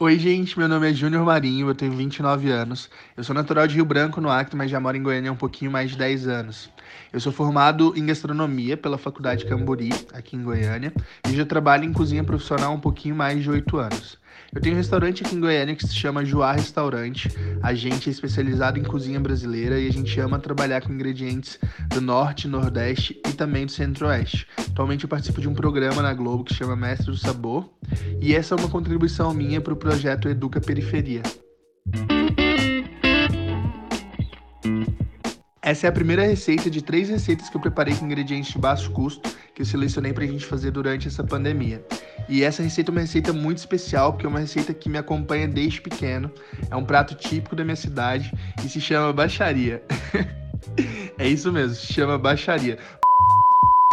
Oi, gente, meu nome é Júnior Marinho, eu tenho 29 anos. Eu sou natural de Rio Branco, no Acre, mas já moro em Goiânia há um pouquinho mais de 10 anos. Eu sou formado em gastronomia pela Faculdade Cambori, aqui em Goiânia, e já trabalho em cozinha profissional há um pouquinho mais de 8 anos. Eu tenho um restaurante aqui em Goiânia que se chama Joá Restaurante. A gente é especializado em cozinha brasileira e a gente ama trabalhar com ingredientes do norte, nordeste e também do centro-oeste. Atualmente eu participo de um programa na Globo que chama Mestre do Sabor e essa é uma contribuição minha para o projeto Educa Periferia. Essa é a primeira receita de três receitas que eu preparei com ingredientes de baixo custo que eu selecionei para a gente fazer durante essa pandemia. E essa receita é uma receita muito especial, porque é uma receita que me acompanha desde pequeno. É um prato típico da minha cidade e se chama baixaria. é isso mesmo, se chama baixaria.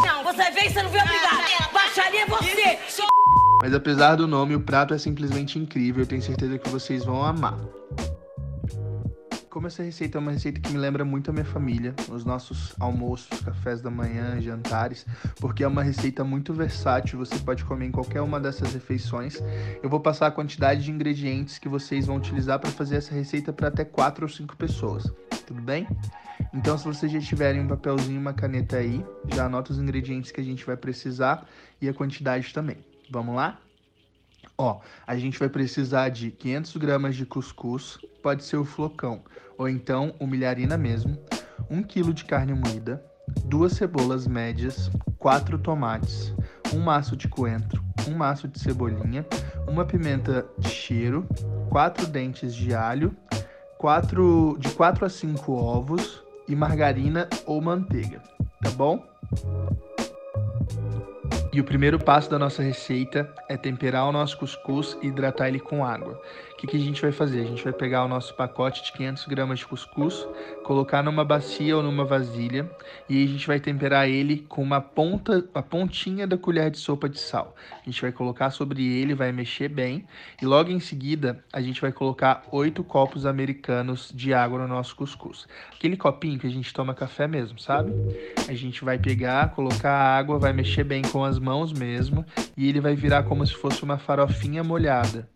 Não, você vem, você não vem obrigado. Baixaria é você. Mas apesar do nome, o prato é simplesmente incrível. Eu tenho certeza que vocês vão amar. Como essa receita é uma receita que me lembra muito a minha família, os nossos almoços, cafés da manhã, jantares, porque é uma receita muito versátil, você pode comer em qualquer uma dessas refeições. Eu vou passar a quantidade de ingredientes que vocês vão utilizar para fazer essa receita para até 4 ou 5 pessoas, tudo bem? Então, se vocês já tiverem um papelzinho e uma caneta aí, já anota os ingredientes que a gente vai precisar e a quantidade também. Vamos lá? Ó, a gente vai precisar de 500 gramas de cuscuz, pode ser o flocão, ou então o milharina mesmo, 1 kg de carne moída, duas cebolas médias, quatro tomates, um maço de coentro, um maço de cebolinha, uma pimenta de cheiro, quatro dentes de alho, quatro, de 4 a 5 ovos e margarina ou manteiga, tá bom? E o primeiro passo da nossa receita é temperar o nosso cuscuz e hidratar ele com água. O que, que, a gente vai fazer? A gente vai pegar o nosso pacote de 500 gramas de cuscuz, colocar numa bacia ou numa vasilha e a gente vai temperar ele com uma ponta, a pontinha da colher de sopa de sal. A gente vai colocar sobre ele, vai mexer bem e logo em seguida a gente vai colocar 8 copos americanos de água no nosso cuscuz. Aquele copinho que a gente toma café mesmo, sabe? A gente vai pegar, colocar a água, vai mexer bem com as mãos mesmo e ele vai virar como se fosse uma farofinha molhada.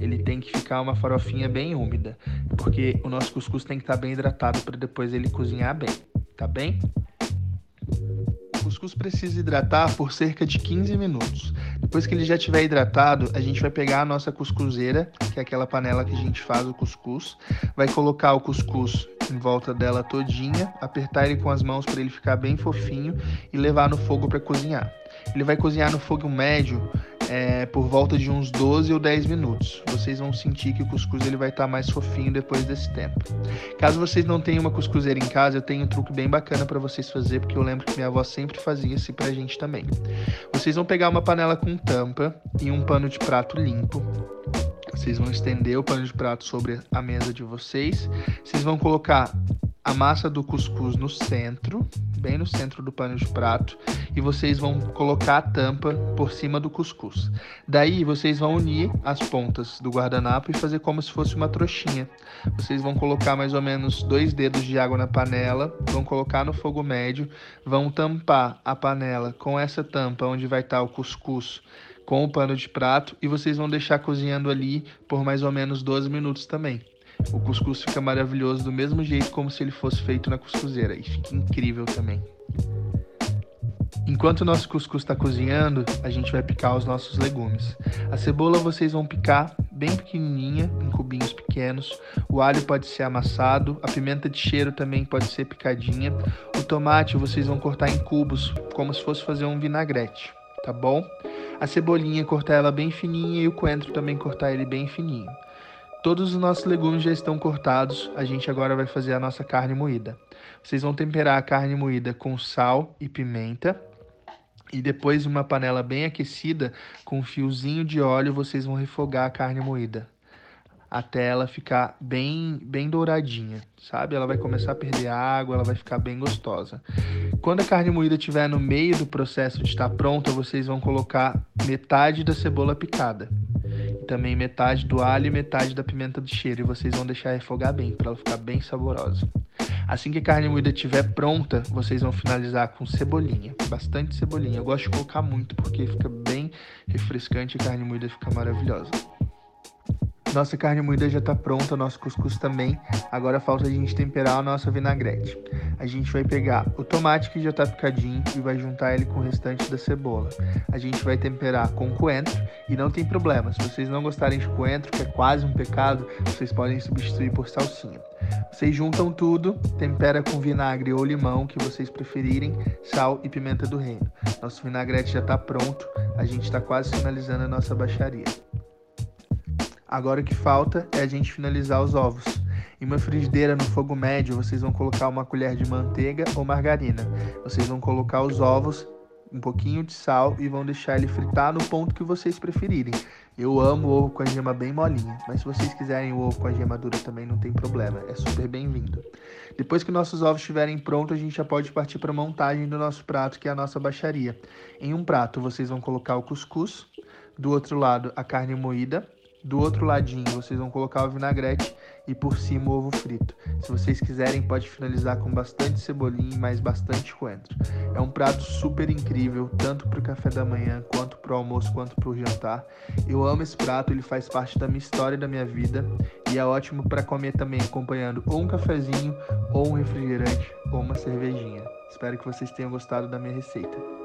Ele tem que ficar uma farofinha bem úmida, porque o nosso cuscuz tem que estar tá bem hidratado para depois ele cozinhar bem, tá bem? O cuscuz precisa hidratar por cerca de 15 minutos. Depois que ele já estiver hidratado, a gente vai pegar a nossa cuscuzeira, que é aquela panela que a gente faz o cuscuz, vai colocar o cuscuz em volta dela todinha, apertar ele com as mãos para ele ficar bem fofinho e levar no fogo para cozinhar. Ele vai cozinhar no fogo médio é, por volta de uns 12 ou 10 minutos. Vocês vão sentir que o cuscuz ele vai estar tá mais fofinho depois desse tempo. Caso vocês não tenham uma cuscuzeira em casa, eu tenho um truque bem bacana para vocês fazer, porque eu lembro que minha avó sempre fazia isso pra gente também. Vocês vão pegar uma panela com tampa e um pano de prato limpo. Vocês vão estender o pano de prato sobre a mesa de vocês. Vocês vão colocar a massa do cuscuz no centro, bem no centro do pano de prato, e vocês vão colocar a tampa por cima do cuscuz. Daí vocês vão unir as pontas do guardanapo e fazer como se fosse uma trouxinha. Vocês vão colocar mais ou menos dois dedos de água na panela, vão colocar no fogo médio, vão tampar a panela com essa tampa onde vai estar o cuscuz com o pano de prato e vocês vão deixar cozinhando ali por mais ou menos 12 minutos também. O cuscuz fica maravilhoso do mesmo jeito como se ele fosse feito na cuscuzeira e fica incrível também. Enquanto o nosso cuscuz está cozinhando, a gente vai picar os nossos legumes. A cebola vocês vão picar bem pequenininha, em cubinhos pequenos. O alho pode ser amassado, a pimenta de cheiro também pode ser picadinha. O tomate vocês vão cortar em cubos, como se fosse fazer um vinagrete, tá bom? A cebolinha cortar ela bem fininha e o coentro também cortar ele bem fininho. Todos os nossos legumes já estão cortados, a gente agora vai fazer a nossa carne moída. Vocês vão temperar a carne moída com sal e pimenta. E depois, uma panela bem aquecida, com um fiozinho de óleo, vocês vão refogar a carne moída. Até ela ficar bem, bem douradinha, sabe? Ela vai começar a perder água, ela vai ficar bem gostosa. Quando a carne moída estiver no meio do processo de estar pronta, vocês vão colocar metade da cebola picada também metade do alho e metade da pimenta de cheiro. E vocês vão deixar refogar bem, para ela ficar bem saborosa. Assim que a carne moída estiver pronta, vocês vão finalizar com cebolinha. Bastante cebolinha. Eu gosto de colocar muito, porque fica bem refrescante e a carne moída fica maravilhosa. Nossa carne moída já está pronta, nosso cuscuz também. Agora falta a gente temperar a nossa vinagrete. A gente vai pegar o tomate que já está picadinho e vai juntar ele com o restante da cebola. A gente vai temperar com coentro e não tem problema. Se vocês não gostarem de coentro, que é quase um pecado, vocês podem substituir por salsinha. Vocês juntam tudo, tempera com vinagre ou limão, que vocês preferirem, sal e pimenta do reino. Nosso vinagrete já está pronto, a gente está quase finalizando a nossa baixaria. Agora o que falta é a gente finalizar os ovos. Em uma frigideira no fogo médio, vocês vão colocar uma colher de manteiga ou margarina. Vocês vão colocar os ovos, um pouquinho de sal e vão deixar ele fritar no ponto que vocês preferirem. Eu amo ovo com a gema bem molinha, mas se vocês quiserem o ovo com a gema dura também não tem problema, é super bem-vindo. Depois que nossos ovos estiverem prontos, a gente já pode partir para a montagem do nosso prato, que é a nossa baixaria. Em um prato, vocês vão colocar o cuscuz, do outro lado a carne moída, do outro ladinho, vocês vão colocar o vinagrete e por cima o ovo frito. Se vocês quiserem, pode finalizar com bastante cebolinha e mais bastante coentro. É um prato super incrível, tanto para o café da manhã, quanto para o almoço, quanto para o jantar. Eu amo esse prato, ele faz parte da minha história e da minha vida e é ótimo para comer também acompanhando ou um cafezinho, ou um refrigerante, ou uma cervejinha. Espero que vocês tenham gostado da minha receita.